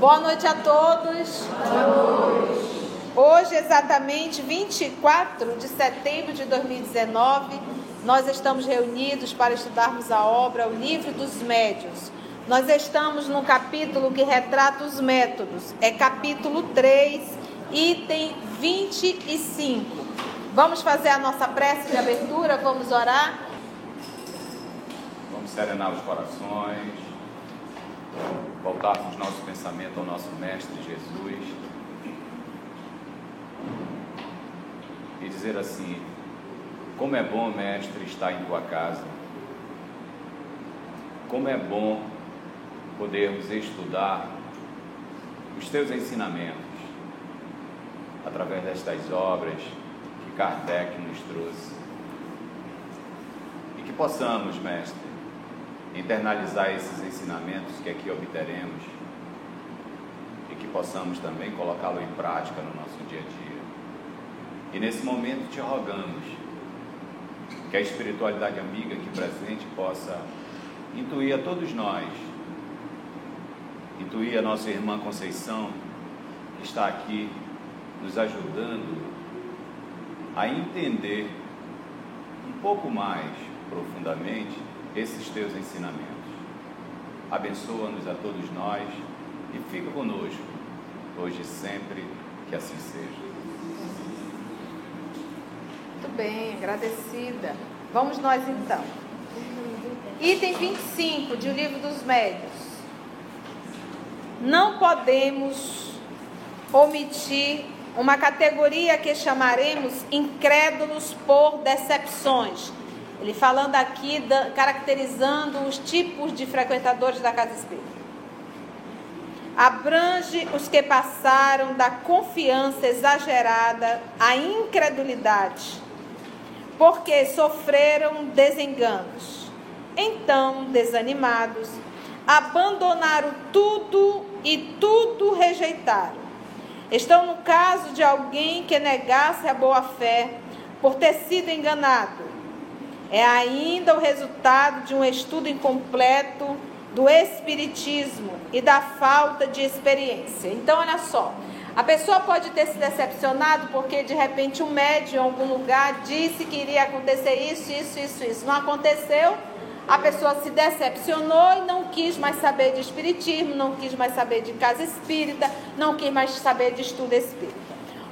Boa noite a todos. Hoje, exatamente 24 de setembro de 2019, nós estamos reunidos para estudarmos a obra O Livro dos Médios. Nós estamos no capítulo que retrata os métodos, é capítulo 3, item 25. Vamos fazer a nossa prece de abertura, vamos orar. Vamos serenar os corações voltarmos nosso pensamento ao nosso Mestre Jesus e dizer assim: Como é bom, Mestre, estar em tua casa, como é bom podermos estudar os teus ensinamentos através destas obras que Kardec nos trouxe. E que possamos, Mestre, internalizar esses ensinamentos que aqui obteremos e que possamos também colocá-lo em prática no nosso dia a dia. E nesse momento te rogamos que a espiritualidade amiga aqui presente possa intuir a todos nós, intuir a nossa irmã Conceição, que está aqui nos ajudando a entender um pouco mais profundamente esses teus ensinamentos. Abençoa-nos a todos nós e fica conosco, hoje e sempre, que assim seja. Muito bem, agradecida. Vamos nós então. Item 25 de O Livro dos Médios. Não podemos omitir uma categoria que chamaremos incrédulos por decepções ele falando aqui, caracterizando os tipos de frequentadores da casa espírita. Abrange os que passaram da confiança exagerada à incredulidade, porque sofreram desenganos. Então, desanimados, abandonaram tudo e tudo rejeitaram. Estão no caso de alguém que negasse a boa fé por ter sido enganado é ainda o resultado de um estudo incompleto do espiritismo e da falta de experiência. Então, olha só, a pessoa pode ter se decepcionado porque de repente um médium em algum lugar disse que iria acontecer isso, isso, isso, isso. Não aconteceu. A pessoa se decepcionou e não quis mais saber de espiritismo, não quis mais saber de casa espírita, não quis mais saber de estudo espírita.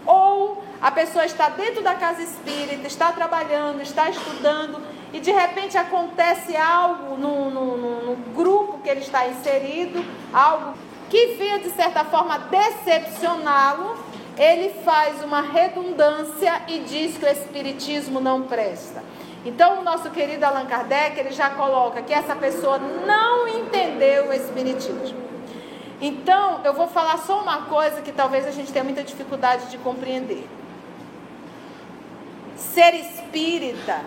Ou a pessoa está dentro da casa espírita, está trabalhando, está estudando e de repente acontece algo no, no, no, no grupo que ele está inserido, algo que vinha de certa forma decepcioná-lo, ele faz uma redundância e diz que o espiritismo não presta. Então, o nosso querido Allan Kardec, ele já coloca que essa pessoa não entendeu o espiritismo. Então, eu vou falar só uma coisa que talvez a gente tenha muita dificuldade de compreender. Ser espírita,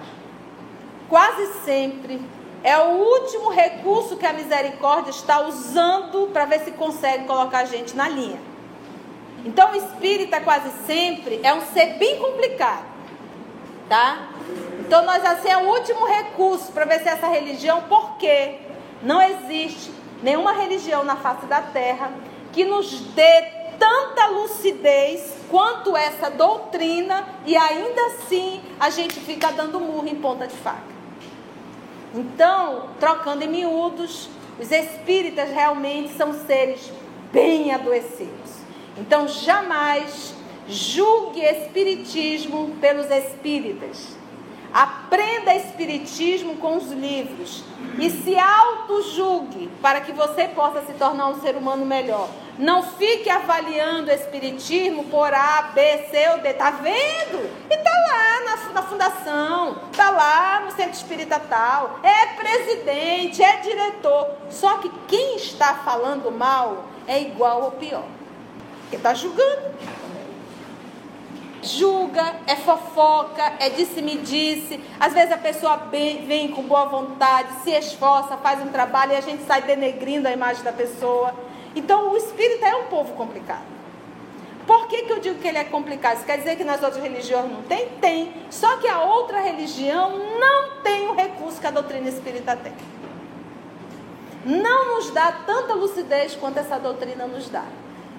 quase sempre, é o último recurso que a misericórdia está usando para ver se consegue colocar a gente na linha. Então, o espírita, quase sempre, é um ser bem complicado, tá? Então, nós, assim, é o último recurso para ver se essa religião, porque não existe nenhuma religião na face da terra que nos dê tanta lucidez quanto essa doutrina e ainda assim a gente fica dando murro em ponta de faca. Então, trocando em miúdos, os espíritas realmente são seres bem adoecidos. Então, jamais julgue espiritismo pelos espíritas. Aprenda Espiritismo com os livros e se auto-julgue para que você possa se tornar um ser humano melhor. Não fique avaliando o Espiritismo por A, B, C ou D. Tá vendo? E tá lá na, na fundação, tá lá no centro espírita tal, é presidente, é diretor. Só que quem está falando mal é igual ou pior. Porque tá julgando. julga, é fofoca, é disse-me-disse. Às vezes a pessoa vem com boa vontade, se esforça, faz um trabalho e a gente sai denegrindo a imagem da pessoa. Então o espírito é um povo complicado. Por que, que eu digo que ele é complicado? Isso quer dizer que nas outras religiões não tem? Tem. Só que a outra religião não tem o recurso que a doutrina espírita tem. Não nos dá tanta lucidez quanto essa doutrina nos dá.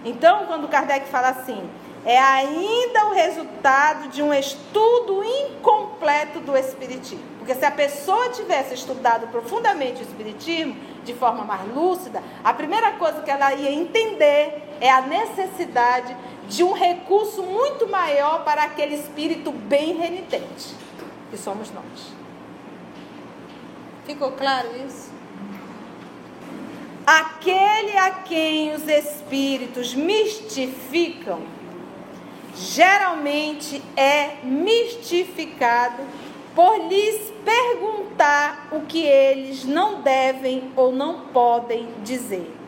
Então, quando Kardec fala assim, é ainda o resultado de um estudo incompleto do Espiritismo. Porque se a pessoa tivesse estudado profundamente o Espiritismo, de forma mais lúcida, a primeira coisa que ela ia entender é a necessidade de um recurso muito maior para aquele espírito bem renitente, que somos nós. Ficou claro isso? Aquele a quem os espíritos mistificam, geralmente é mistificado por lhes perguntar o que eles não devem ou não podem dizer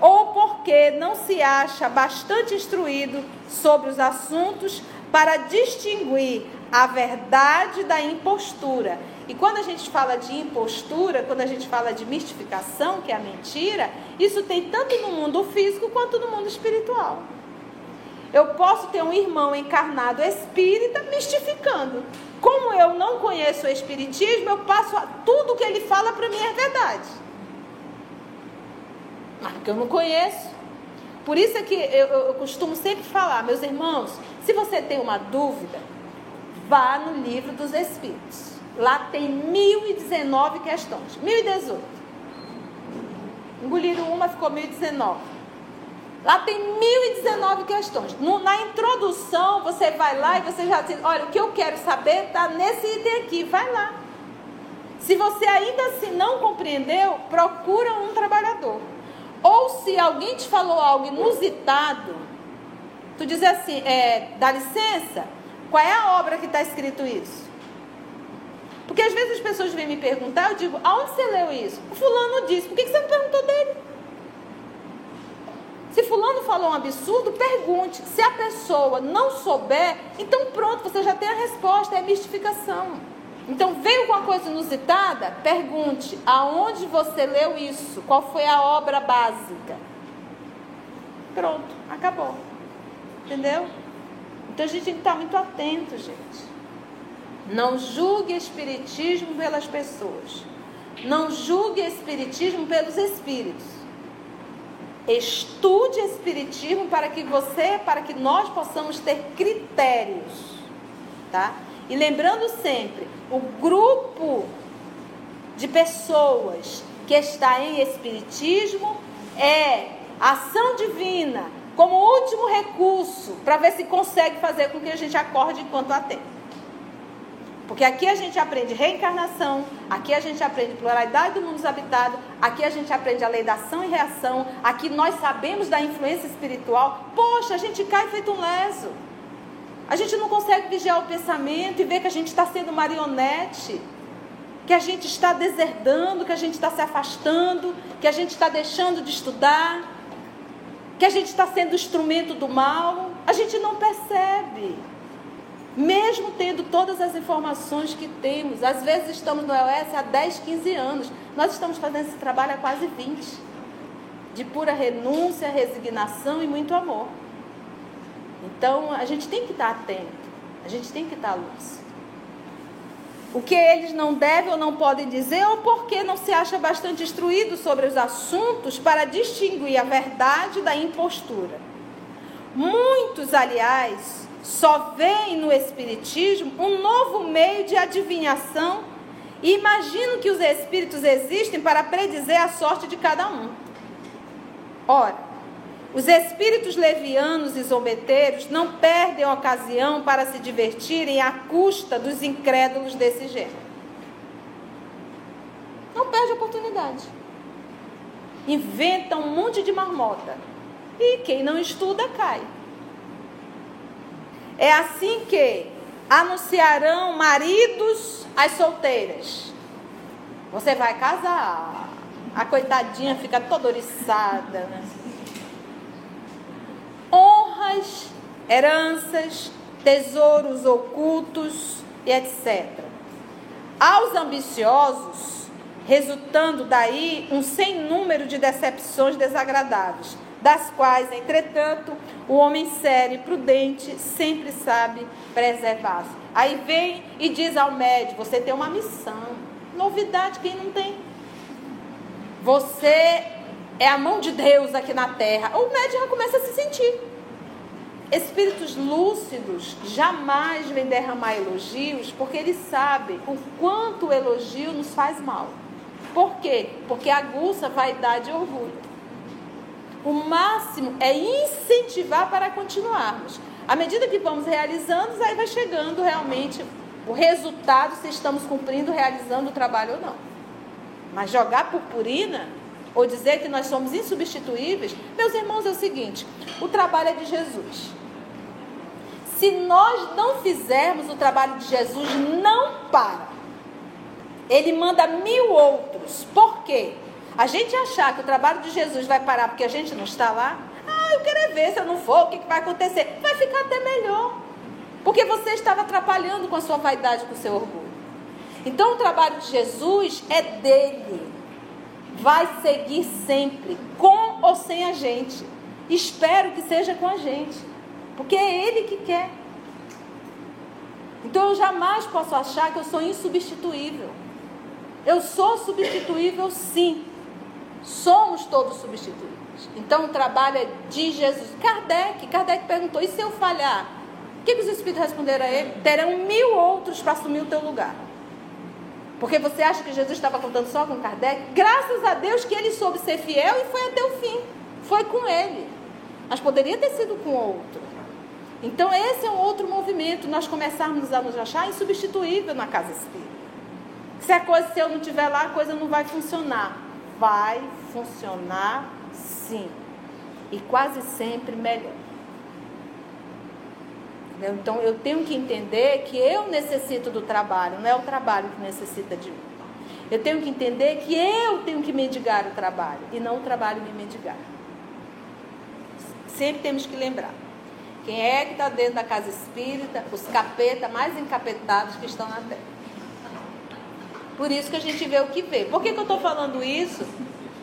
ou porque não se acha bastante instruído sobre os assuntos para distinguir a verdade da impostura. E quando a gente fala de impostura, quando a gente fala de mistificação, que é a mentira, isso tem tanto no mundo físico quanto no mundo espiritual. Eu posso ter um irmão encarnado espírita mistificando. Como eu não conheço o espiritismo, eu passo a, tudo que ele fala para mim é verdade mas que eu não conheço. Por isso é que eu, eu, costumo sempre falar, meus irmãos, se você tem uma dúvida, vá no livro dos Espíritos. Lá tem 1019 questões. 1018. Engoliram uma, ficou 1019. Lá tem 1019 questões. No, na introdução, você vai lá e você já diz: olha, o que eu quero saber está nesse item aqui. Vai lá. Se você ainda assim não compreendeu, procura um trabalhador. Ou se alguém te falou algo inusitado, tu diz assim, é, dá licença, qual é a obra que está escrito isso? Porque às vezes as pessoas vêm me perguntar, eu digo, aonde você leu isso? O fulano disse, por que você não perguntou dele? Se fulano falou um absurdo, pergunte. Se a pessoa não souber, então pronto, você já tem a resposta, é mistificação. Então, veio com uma coisa inusitada? Pergunte: aonde você leu isso? Qual foi a obra básica? Pronto, acabou. Entendeu? Então a gente tem que estar muito atento, gente. Não julgue espiritismo pelas pessoas. Não julgue espiritismo pelos espíritos. Estude espiritismo para que você, para que nós possamos ter critérios, tá? E lembrando sempre, o grupo de pessoas que está em espiritismo é ação divina como último recurso para ver se consegue fazer com que a gente acorde enquanto há tempo. Porque aqui a gente aprende reencarnação, aqui a gente aprende pluralidade do mundo habitado, aqui a gente aprende a lei da ação e reação, aqui nós sabemos da influência espiritual. Poxa, a gente cai feito um leso. A gente não consegue vigiar o pensamento e ver que a gente está sendo marionete, que a gente está deserdando, que a gente está se afastando, que a gente está deixando de estudar, que a gente está sendo instrumento do mal. A gente não percebe. Mesmo tendo todas as informações que temos, às vezes estamos no EOS há 10, 15 anos, nós estamos fazendo esse trabalho há quase 20, de pura renúncia, resignação e muito amor. Então a gente tem que estar atento, a gente tem que estar luz. O que eles não devem ou não podem dizer, ou porque não se acha bastante instruído sobre os assuntos para distinguir a verdade da impostura. Muitos, aliás, só veem no Espiritismo um novo meio de adivinhação e imaginam que os espíritos existem para predizer a sorte de cada um. Ora, os espíritos levianos e zombeteiros não perdem a ocasião para se divertirem à custa dos incrédulos desse gênero. Não perde a oportunidade. Inventa um monte de marmota. E quem não estuda cai. É assim que anunciarão maridos às solteiras. Você vai casar. A coitadinha fica toda oriçada, né? honras, heranças, tesouros ocultos e etc. Aos ambiciosos, resultando daí um sem número de decepções desagradáveis, das quais, entretanto, o homem sério prudente sempre sabe preservar-se. Aí vem e diz ao médico: você tem uma missão. Novidade, quem não tem? Você é a mão de Deus aqui na terra. O médico já começa a se sentir. Espíritos lúcidos jamais vêm derramar elogios, porque eles sabem o quanto o elogio nos faz mal. Por quê? Porque aguça vaidade e orgulho. O máximo é incentivar para continuarmos. À medida que vamos realizando, aí vai chegando realmente o resultado se estamos cumprindo, realizando o trabalho ou não. Mas jogar purpurina ou dizer que nós somos insubstituíveis, meus irmãos, é o seguinte: o trabalho é de Jesus. Se nós não fizermos o trabalho de Jesus, não para. Ele manda mil outros. Por quê? A gente achar que o trabalho de Jesus vai parar porque a gente não está lá. Ah, eu quero ver se eu não for, o que vai acontecer? Vai ficar até melhor. Porque você estava atrapalhando com a sua vaidade, com o seu orgulho. Então o trabalho de Jesus é dele. Vai seguir sempre, com ou sem a gente. Espero que seja com a gente. Porque é Ele que quer. Então eu jamais posso achar que eu sou insubstituível. Eu sou substituível sim. Somos todos substituíveis. Então o trabalho é de Jesus. Kardec, Kardec perguntou: e se eu falhar? O que, que os Espíritos responderam a ele? Terão mil outros para assumir o teu lugar. Porque você acha que Jesus estava contando só com Kardec? Graças a Deus que ele soube ser fiel e foi até o fim. Foi com ele. Mas poderia ter sido com outro. Então, esse é um outro movimento, nós começarmos a nos achar insubstituível na casa espírita. Se a coisa, se eu não estiver lá, a coisa não vai funcionar. Vai funcionar sim. E quase sempre melhor. Então, eu tenho que entender que eu necessito do trabalho, não é o trabalho que necessita de mim. Eu tenho que entender que eu tenho que mendigar o trabalho e não o trabalho me mendigar. Sempre temos que lembrar. Quem é que está dentro da casa espírita? Os capeta mais encapetados que estão na terra. Por isso que a gente vê o que vê. Por que, que eu estou falando isso?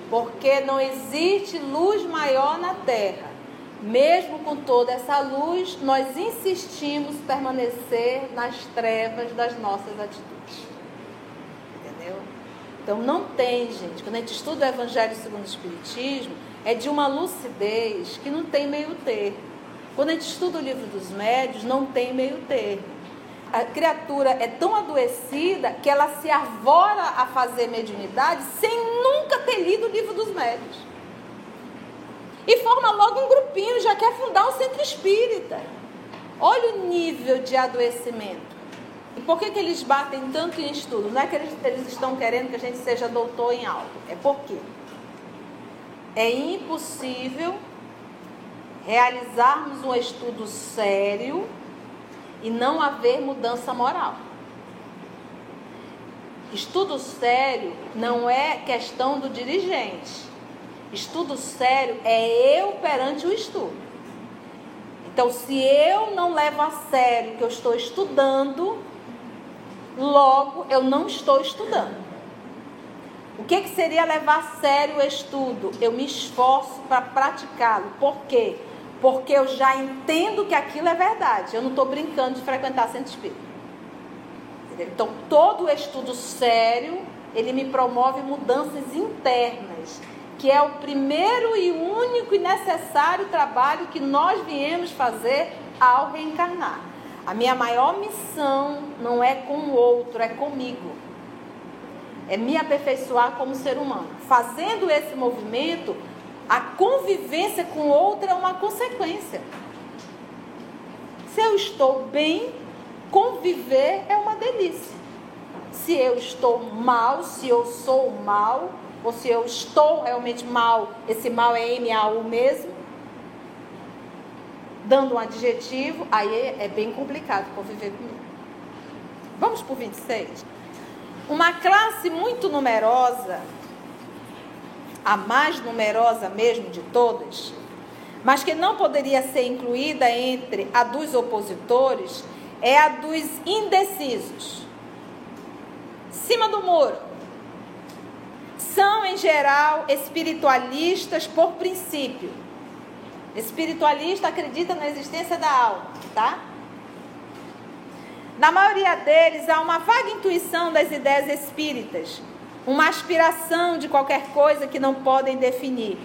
Porque não existe luz maior na terra. Mesmo com toda essa luz, nós insistimos permanecer nas trevas das nossas atitudes. Entendeu? Então não tem, gente. Quando a gente estuda o Evangelho segundo o Espiritismo, é de uma lucidez que não tem meio termo. Quando a gente estuda o livro dos médios, não tem meio termo. A criatura é tão adoecida que ela se arvora a fazer mediunidade sem nunca ter lido o livro dos médios. E forma logo um grupinho, já quer fundar um centro espírita. Olha o nível de adoecimento. E por que, que eles batem tanto em estudo? Não é que eles, eles estão querendo que a gente seja doutor em algo. É porque é impossível realizarmos um estudo sério e não haver mudança moral. Estudo sério não é questão do dirigente. Estudo sério é eu perante o estudo. Então, se eu não levo a sério que eu estou estudando, logo eu não estou estudando. O que, que seria levar a sério o estudo? Eu me esforço para praticá-lo. Por quê? Porque eu já entendo que aquilo é verdade. Eu não estou brincando de frequentar centro espírita. Então, todo estudo sério, ele me promove mudanças internas, que é o primeiro e único e necessário trabalho que nós viemos fazer ao reencarnar. A minha maior missão não é com o outro, é comigo. É me aperfeiçoar como ser humano. Fazendo esse movimento, a convivência com outra é uma consequência. Se eu estou bem, conviver é uma delícia. Se eu estou mal, se eu sou mal, ou se eu estou realmente mal, esse mal é M-A-U mesmo, dando um adjetivo, aí é bem complicado conviver comigo. Vamos por 26. Uma classe muito numerosa a mais numerosa mesmo de todas, mas que não poderia ser incluída entre a dos opositores, é a dos indecisos. Cima do muro. São, em geral, espiritualistas por princípio. Espiritualista acredita na existência da alma, tá? Na maioria deles há uma vaga intuição das ideias espíritas, uma aspiração de qualquer coisa que não podem definir.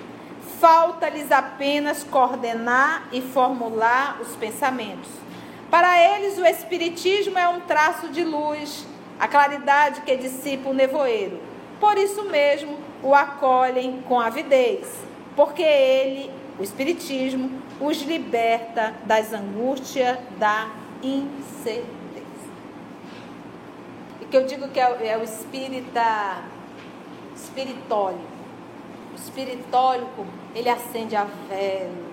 Falta-lhes apenas coordenar e formular os pensamentos. Para eles, o Espiritismo é um traço de luz, a claridade que dissipa o nevoeiro. Por isso mesmo, o acolhem com avidez, porque ele, o Espiritismo, os liberta das angústias da incerteza que eu digo que é, é o espírita espiritólico. O espiritólico, ele acende a vela.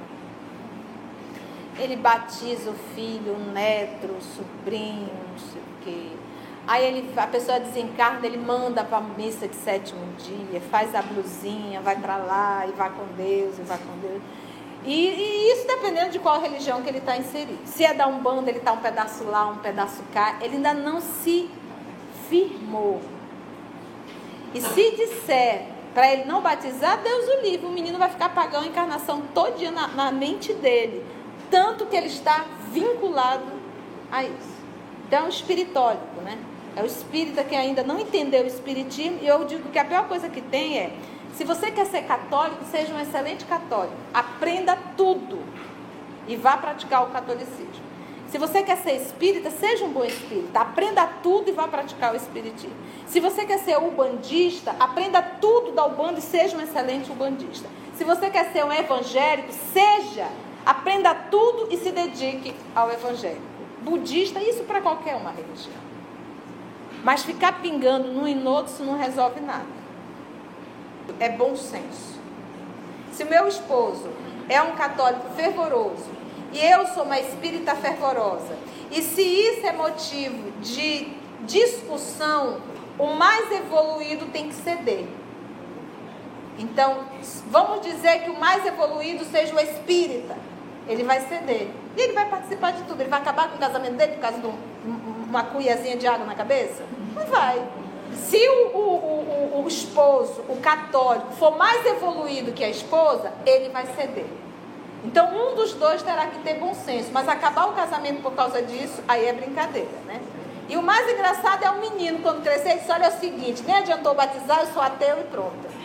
Ele batiza o filho, o neto, o sobrinho, não sei o quê. Aí ele, a pessoa desencarna, ele manda para a missa de sétimo dia, faz a blusinha, vai para lá e vai com Deus, e vai com Deus. E, e, isso dependendo de qual religião que ele está inserido. Se é da Umbanda, ele está um pedaço lá, um pedaço cá. Ele ainda não se firmou. E se disser para ele não batizar, Deus o livre. O menino vai ficar pagando a encarnação todinha na, na mente dele. Tanto que ele está vinculado a isso. Então é um espiritólico, né? É o espírita que ainda não entendeu o espiritismo. E eu digo que a pior coisa que tem é, se você quer ser católico, seja um excelente católico. Aprenda tudo e vá praticar o catolicismo. Se você quer ser espírita, seja um bom espírita. Aprenda tudo e vá praticar o espiritismo. Se você quer ser ubandista, aprenda tudo da Ubanda e seja um excelente ubandista. Se você quer ser um evangélico, seja, aprenda tudo e se dedique ao evangélico. Budista, isso para qualquer uma religião. Mas ficar pingando num e no outro, isso não resolve nada. É bom senso. Se meu esposo é um católico fervoroso, e eu sou uma espírita fervorosa. E se isso é motivo de discussão, o mais evoluído tem que ceder. Então, vamos dizer que o mais evoluído seja o espírita. Ele vai ceder. E ele vai participar de tudo. Ele vai acabar com o casamento dele por causa de uma cuiazinha de água na cabeça? Não vai. Se o, o, o, o esposo, o católico, for mais evoluído que a esposa, ele vai ceder. Então, um dos dois terá que ter bom senso, mas acabar o casamento por causa disso, aí é brincadeira, né? E o mais engraçado é o menino, quando crescer, ele diz: Olha, é o seguinte, nem adiantou batizar, eu sou ateu e pronto.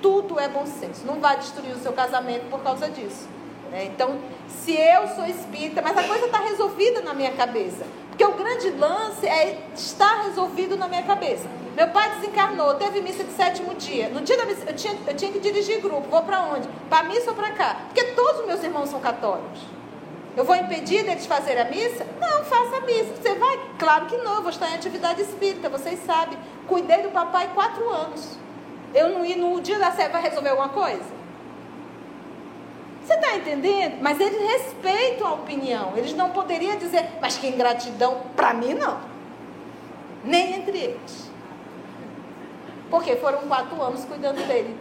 Tudo é bom senso, não vai destruir o seu casamento por causa disso. Né? Então, se eu sou espírita, mas a coisa está resolvida na minha cabeça. Porque o grande lance é estar resolvido na minha cabeça. Meu pai desencarnou, teve missa de sétimo dia. No dia da missa, eu tinha, eu tinha que dirigir grupo. Vou para onde? Para missa ou para cá? Porque todos os meus irmãos são católicos. Eu vou impedir deles fazer a missa? Não, faça a missa. Você vai? Claro que não, eu vou estar em atividade espírita, vocês sabem. Cuidei do papai quatro anos. Eu não ir no dia da ceia vai resolver alguma coisa? Você está entendendo? Mas eles respeitam a opinião. Eles não poderiam dizer, mas que ingratidão. Para mim, não. Nem entre eles. Porque foram quatro anos cuidando dele.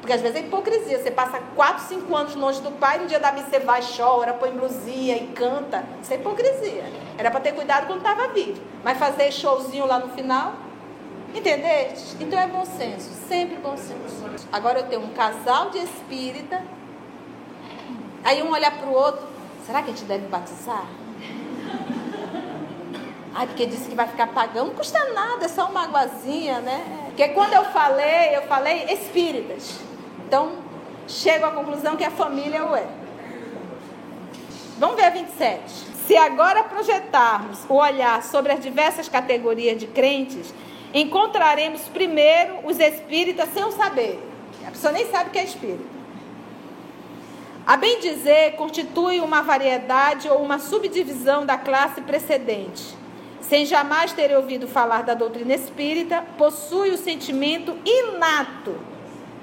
Porque às vezes é hipocrisia. Você passa quatro, cinco anos longe do pai, no dia da missa você vai, chora, põe blusinha e canta. Isso é hipocrisia. Era para ter cuidado quando estava vivo. Mas fazer showzinho lá no final. Entendeste? Então é bom senso. Sempre bom senso. Agora eu tenho um casal de espírita. Aí um olha para o outro. Será que a gente deve batizar? Ai, porque disse que vai ficar pagando. Não custa nada, é só uma aguazinha, né? Porque quando eu falei, eu falei espíritas. Então, chego à conclusão que a família o é. Vamos ver a 27. Se agora projetarmos o olhar sobre as diversas categorias de crentes, encontraremos primeiro os espíritas sem o saber. A pessoa nem sabe que é espírita. A bem dizer, constitui uma variedade ou uma subdivisão da classe precedente sem jamais ter ouvido falar da doutrina espírita, possui o sentimento inato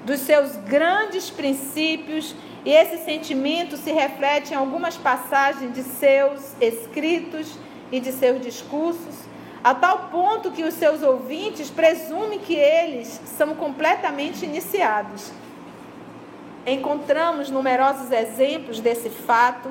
dos seus grandes princípios, e esse sentimento se reflete em algumas passagens de seus escritos e de seus discursos, a tal ponto que os seus ouvintes presumem que eles são completamente iniciados. encontramos numerosos exemplos desse fato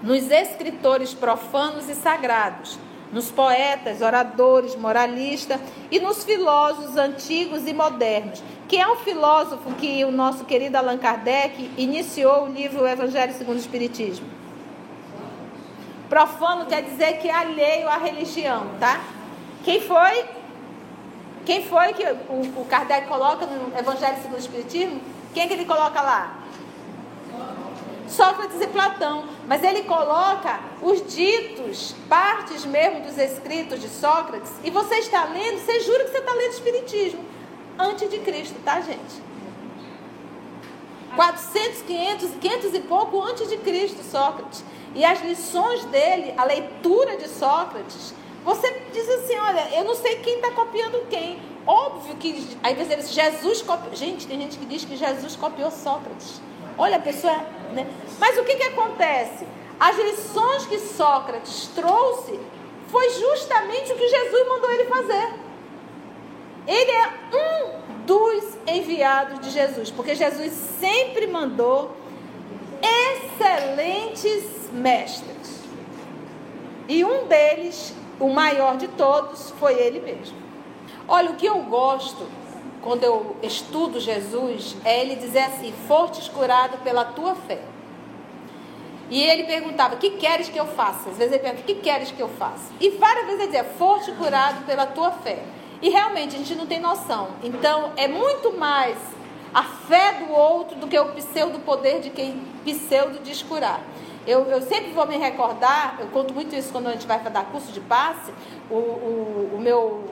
nos escritores profanos e sagrados, nos poetas, oradores, moralistas e nos filósofos antigos e modernos. Quem é um filósofo que o nosso querido Allan Kardec iniciou o livro Evangelho segundo o Espiritismo? Profano quer dizer que é alheio à religião, tá? Quem foi? Quem foi que o, o Kardec coloca no Evangelho segundo o Espiritismo? Quem é que ele coloca lá? Sócrates e Platão. Mas ele coloca os ditos, partes mesmo dos escritos de Sócrates, e você está lendo, você jura que você está lendo Espiritismo. Antes de Cristo, tá, gente? 400, 500, 500 e pouco antes de Cristo, Sócrates. E as lições dele, a leitura de Sócrates, você diz assim: olha, eu não sei quem está copiando quem. Óbvio que, às vezes, Jesus copiou. Gente, tem gente que diz que Jesus copiou Sócrates. Olha, a pessoa. Né? Mas o que, que acontece? As lições que Sócrates trouxe foi justamente o que Jesus mandou ele fazer. Ele é um dos enviados de Jesus, porque Jesus sempre mandou excelentes mestres. E um deles, o maior de todos, foi ele mesmo. Olha, o que eu gosto quando eu estudo Jesus, é ele dizer assim: Fortes curado pela tua fé. E ele perguntava: Que queres que eu faça? Às vezes ele pergunta: Que queres que eu faça? E várias vezes ele dizia: Forte curado pela tua fé. E realmente a gente não tem noção. Então é muito mais a fé do outro do que o pseudo poder de quem pseudo diz curar. Eu, eu, sempre vou me recordar, eu conto muito isso quando a gente vai dar curso de passe. O, o, o meu,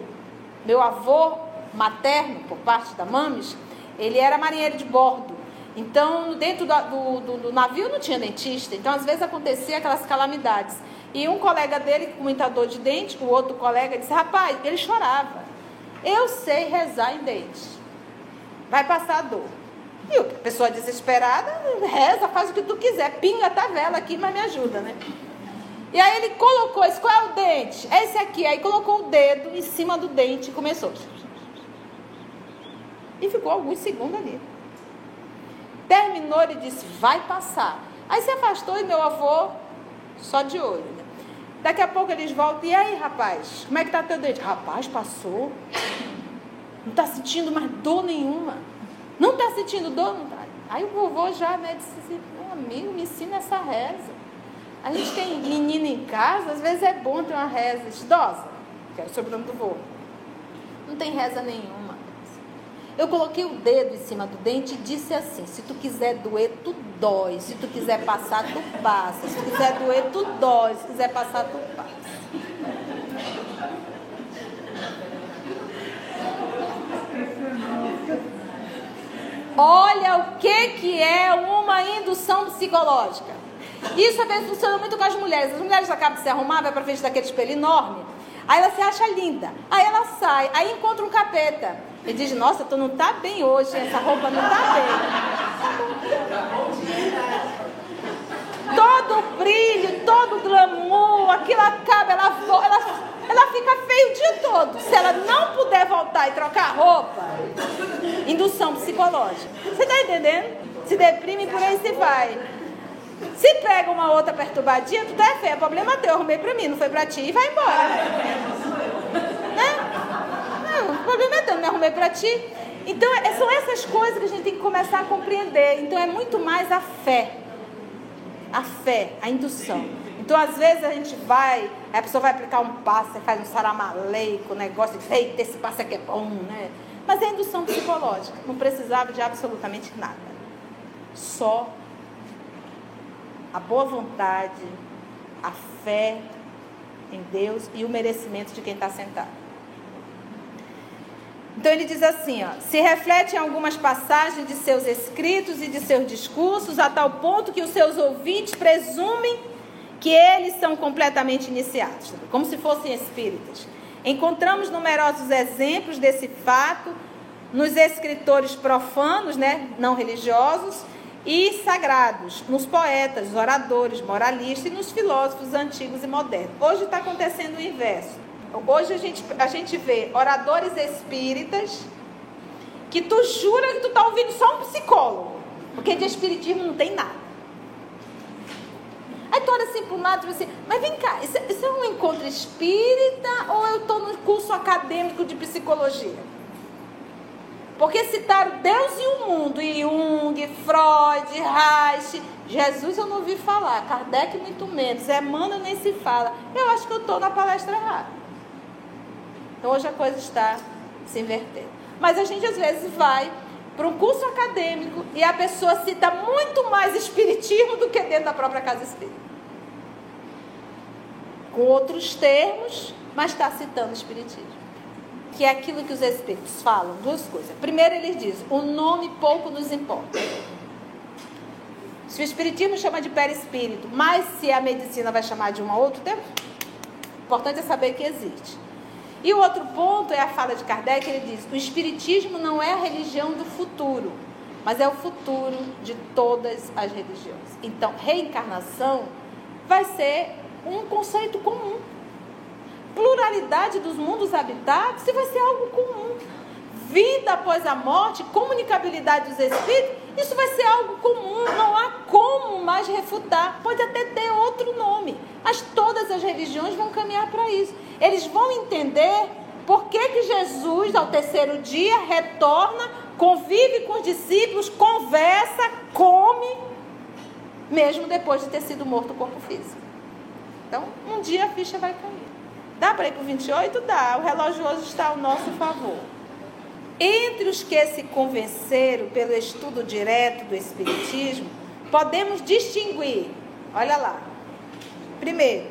meu avô materno, por parte da Mames, ele era marinheiro de bordo. Então, dentro do, do, do, navio não tinha dentista. Então, às vezes acontecia aquelas calamidades. E um colega dele, com muita dor de dente, o outro colega disse: Rapaz, ele chorava. Eu sei rezar em dente. Vai passar a dor. E a pessoa desesperada, reza, faz o que tu quiser. Pinga a vela aqui, mas me ajuda, né? E aí ele colocou, esse, qual é o dente? Esse aqui. Aí colocou o dedo em cima do dente e começou. E ficou alguns segundos ali. Terminou e disse: Vai passar. Aí se afastou e meu avô, só de olho. Né? Daqui a pouco eles voltam. E aí, rapaz, como é que tá teu dente? Rapaz, passou. Não está sentindo mais dor nenhuma. Não está sentindo dor? Não tá. Aí o vovô já né, disse assim: Meu amigo, me ensina essa reza. A gente tem menina em casa, às vezes é bom ter uma reza idosa, que era o sobrenome do vô. Não tem reza nenhuma. Eu coloquei o dedo em cima do dente e disse assim: se tu quiser doer, tu dói. Se tu quiser passar, tu passa. Se tu quiser doer, tu dói. Se quiser passar, tu passa. Olha o que, que é uma indução psicológica. Isso às vezes funciona muito com as mulheres. As mulheres acabam de se arrumar, vai para frente daquele espelho enorme. Aí ela se acha linda. Aí ela sai, aí encontra um capeta. E diz, nossa, tu não tá bem hoje, essa roupa não tá bem. Todo brilho, todo glamour, aquilo acaba, ela, ela, ela fica feia o dia todo. Se ela não puder voltar e trocar roupa, indução psicológica. Você tá entendendo? Se deprime por aí se vai. Se pega uma outra perturbadinha, tu tá feia. Problema teu, eu arrumei pra mim, não foi pra ti e vai embora. Problema é teu, não arrumei para ti. Então, é, são essas coisas que a gente tem que começar a compreender. Então, é muito mais a fé. A fé, a indução. Então, às vezes a gente vai, a pessoa vai aplicar um passe, faz um saramaleico, um negócio, e esse passe aqui é bom, né? Mas é indução psicológica. Não precisava de absolutamente nada. Só a boa vontade, a fé em Deus e o merecimento de quem está sentado. Então ele diz assim, ó, se reflete em algumas passagens de seus escritos e de seus discursos, a tal ponto que os seus ouvintes presumem que eles são completamente iniciados, como se fossem espíritas. Encontramos numerosos exemplos desse fato nos escritores profanos, né, não religiosos, e sagrados, nos poetas, oradores, moralistas e nos filósofos antigos e modernos. Hoje está acontecendo o inverso. Hoje a gente, a gente vê oradores espíritas que tu jura que tu tá ouvindo só um psicólogo. Porque de espiritismo não tem nada. Aí tu olha assim um lado e assim, mas vem cá, isso, isso é um encontro espírita ou eu estou no curso acadêmico de psicologia? Porque citaram Deus e o mundo, Jung, Freud, Reich. Jesus eu não ouvi falar, Kardec muito menos, Emmanuel nem se fala. Eu acho que eu estou na palestra errada. Então hoje a coisa está se invertendo. Mas a gente às vezes vai para um curso acadêmico e a pessoa cita muito mais espiritismo do que dentro da própria casa espírita. Com outros termos, mas está citando espiritismo que é aquilo que os espíritos falam, duas coisas. Primeiro, eles dizem: o nome pouco nos importa. Se o espiritismo chama de perispírito, mas se a medicina vai chamar de um outro tempo, importante é saber que existe. E o outro ponto é a fala de Kardec, ele diz: o espiritismo não é a religião do futuro, mas é o futuro de todas as religiões. Então, reencarnação vai ser um conceito comum pluralidade dos mundos habitados, vai ser algo comum. Vida após a morte, comunicabilidade dos espíritos, isso vai ser algo comum, não há como mais refutar. Pode até ter outro nome, mas todas as religiões vão caminhar para isso. Eles vão entender por que, que Jesus, ao terceiro dia, retorna, convive com os discípulos, conversa, come, mesmo depois de ter sido morto o corpo físico. Então, um dia a ficha vai cair. Dá para ir para o 28? Dá. O relógio hoje está ao nosso favor. Entre os que se convenceram pelo estudo direto do Espiritismo, podemos distinguir. Olha lá. Primeiro,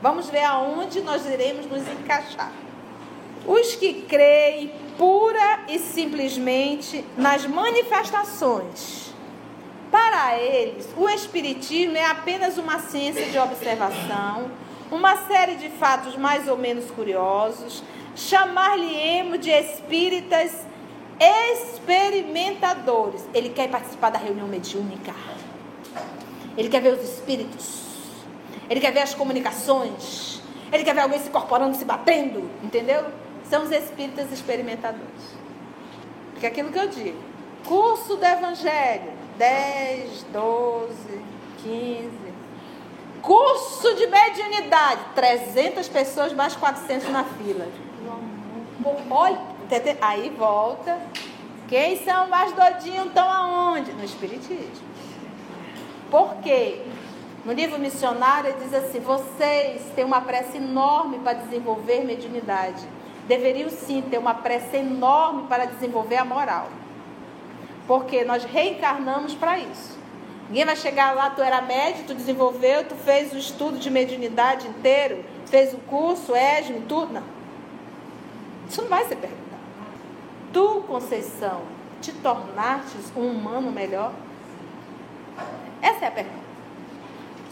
vamos ver aonde nós iremos nos encaixar. Os que creem pura e simplesmente nas manifestações. Para eles, o Espiritismo é apenas uma ciência de observação uma série de fatos mais ou menos curiosos, chamar-lhe-emos de espíritas experimentadores. Ele quer participar da reunião mediúnica. Ele quer ver os espíritos. Ele quer ver as comunicações. Ele quer ver alguém se incorporando, se batendo. Entendeu? São os espíritas experimentadores. Porque é aquilo que eu digo. Curso do Evangelho. 10, 12, 15, Curso de mediunidade, 300 pessoas mais 400 na fila. Olha, aí volta. Quem são mais doidinhos estão aonde? No Espiritismo. Por quê? No livro missionário diz assim: vocês têm uma pressa enorme para desenvolver mediunidade. Deveriam sim ter uma pressa enorme para desenvolver a moral. Porque nós reencarnamos para isso. Ninguém vai chegar lá, tu era médico, tu desenvolveu, tu fez o estudo de mediunidade inteiro, fez o curso, ESM, tudo. Não. Isso não vai ser perguntado. Tu, Conceição, te tornastes um humano melhor? Essa é a pergunta.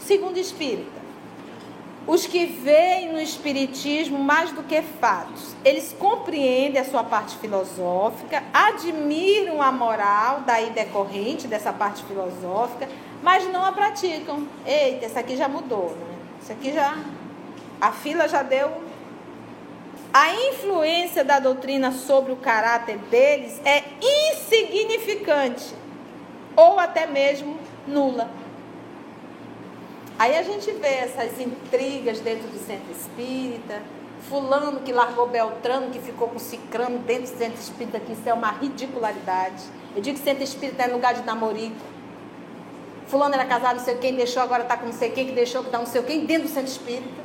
Segundo espírito, os que veem no Espiritismo mais do que fatos, eles compreendem a sua parte filosófica, admiram a moral daí decorrente dessa parte filosófica, mas não a praticam. Eita, essa aqui já mudou, né? Isso aqui já. A fila já deu. A influência da doutrina sobre o caráter deles é insignificante ou até mesmo nula. Aí a gente vê essas intrigas dentro do centro espírita, fulano que largou Beltrano, que ficou com Cicrano dentro do centro espírita, que isso é uma ridicularidade. Eu digo que centro espírita é lugar de namorico. Fulano era casado, não sei quem, deixou, agora está com não sei quem, que deixou, que está não sei quem, dentro do centro espírita.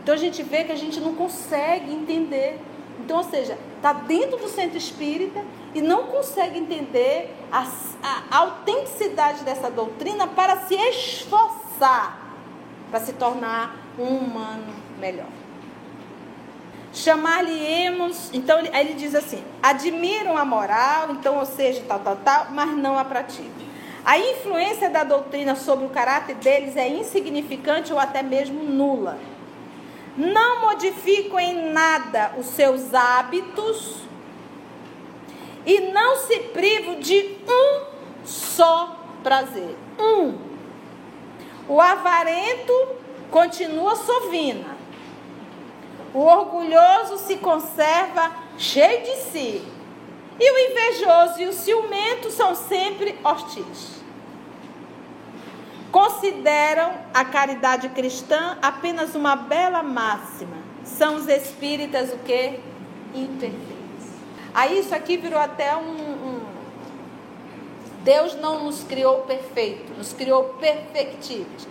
Então a gente vê que a gente não consegue entender. Então, ou seja, está dentro do centro espírita e não consegue entender a, a, a autenticidade dessa doutrina para se esforçar para se tornar um humano melhor. Chamar-lhe-emos, então aí ele diz assim: admiram a moral, então, ou seja, tal, tal, tal, mas não a praticam. A influência da doutrina sobre o caráter deles é insignificante ou até mesmo nula. Não modificam em nada os seus hábitos e não se privam de um só prazer. Um o avarento continua sovina. O orgulhoso se conserva cheio de si. E o invejoso e o ciumento são sempre hostis. Consideram a caridade cristã apenas uma bela máxima. São os espíritas o que? Imperfeitos. Aí isso aqui virou até um Deus não nos criou perfeito, nos criou perfectíveis.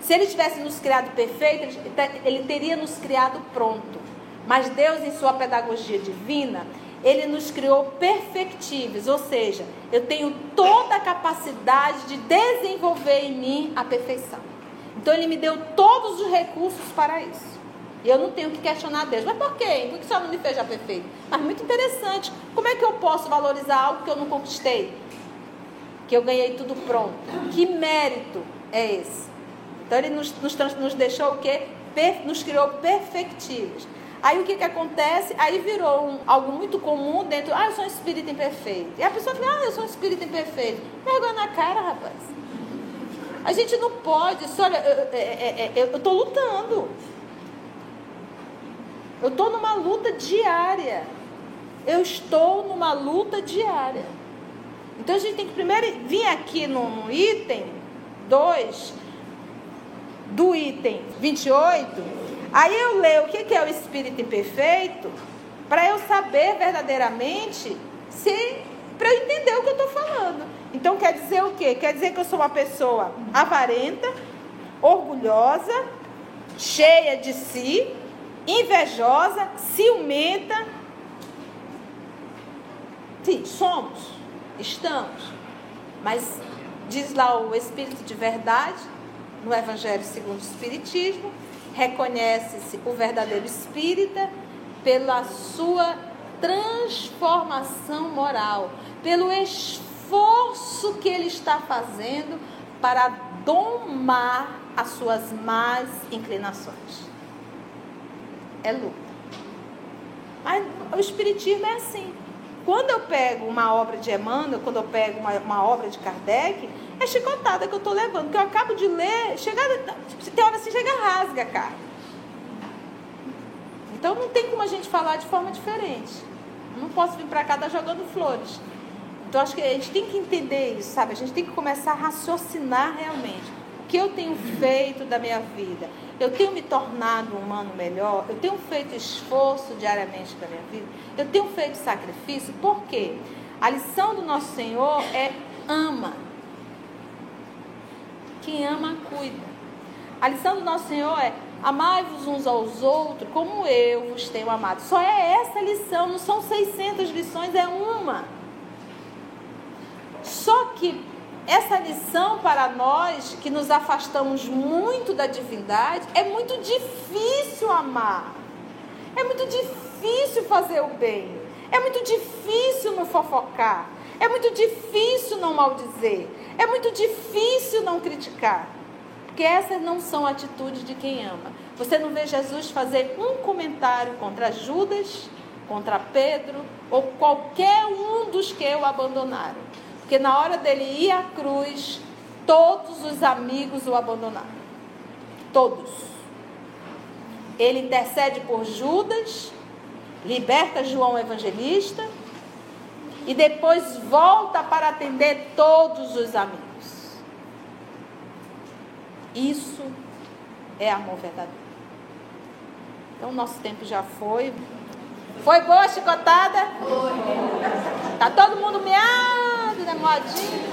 Se ele tivesse nos criado perfeito, ele teria nos criado pronto. Mas Deus, em sua pedagogia divina, ele nos criou perfectíveis, ou seja, eu tenho toda a capacidade de desenvolver em mim a perfeição. Então ele me deu todos os recursos para isso. E eu não tenho que questionar Deus. Mas por quê? Por que o Senhor não me fez já perfeito? Mas muito interessante. Como é que eu posso valorizar algo que eu não conquistei? Que eu ganhei tudo pronto. Que mérito é esse? Então ele nos, nos, nos deixou o quê? Per, nos criou perfectivos. Aí o que, que acontece? Aí virou um, algo muito comum dentro. Ah, eu sou um espírito imperfeito. E a pessoa fala, ah, eu sou um espírito imperfeito. Vergonha na cara, rapaz. A gente não pode. Olha, eu estou lutando. Eu estou numa luta diária. Eu estou numa luta diária. Então a gente tem que primeiro vir aqui no item 2 do item 28, aí eu leio o que é o espírito imperfeito, para eu saber verdadeiramente se. para eu entender o que eu estou falando. Então quer dizer o quê? Quer dizer que eu sou uma pessoa avarenta, orgulhosa, cheia de si, invejosa, ciumenta. Sim, somos, estamos. Mas diz lá o Espírito de verdade, no Evangelho segundo o Espiritismo, reconhece-se o verdadeiro espírita pela sua transformação moral, pelo esforço que ele está fazendo para domar as suas más inclinações. É luta. Mas o espiritismo é assim. Quando eu pego uma obra de Emmanuel, quando eu pego uma, uma obra de Kardec, é chicotada que eu estou levando. Que eu acabo de ler, chegar, tem hora assim, chega rasga, cara. Então não tem como a gente falar de forma diferente. Não posso vir para cá dar jogando flores. Então acho que a gente tem que entender isso, sabe? A gente tem que começar a raciocinar realmente. O que eu tenho feito da minha vida? Eu tenho me tornado um humano melhor? Eu tenho feito esforço diariamente para minha vida? Eu tenho feito sacrifício? Por quê? A lição do nosso Senhor é ama. Quem ama, cuida. A lição do nosso Senhor é amai-vos uns aos outros como eu vos tenho amado. Só é essa lição, não são 600 lições, é uma. Só que essa lição para nós que nos afastamos muito da divindade, é muito difícil amar. É muito difícil fazer o bem. É muito difícil não fofocar. É muito difícil não maldizer. É muito difícil não criticar. Porque essas não são atitudes de quem ama. Você não vê Jesus fazer um comentário contra Judas, contra Pedro ou qualquer um dos que o abandonaram. Porque na hora dele ir à cruz, todos os amigos o abandonaram. Todos. Ele intercede por Judas, liberta João Evangelista e depois volta para atender todos os amigos. Isso é amor verdadeiro. Então, nosso tempo já foi. Foi boa a chicotada? Foi. Tá todo mundo meado, né, modinho?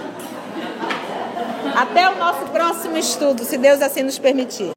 Até o nosso próximo estudo, se Deus assim nos permitir.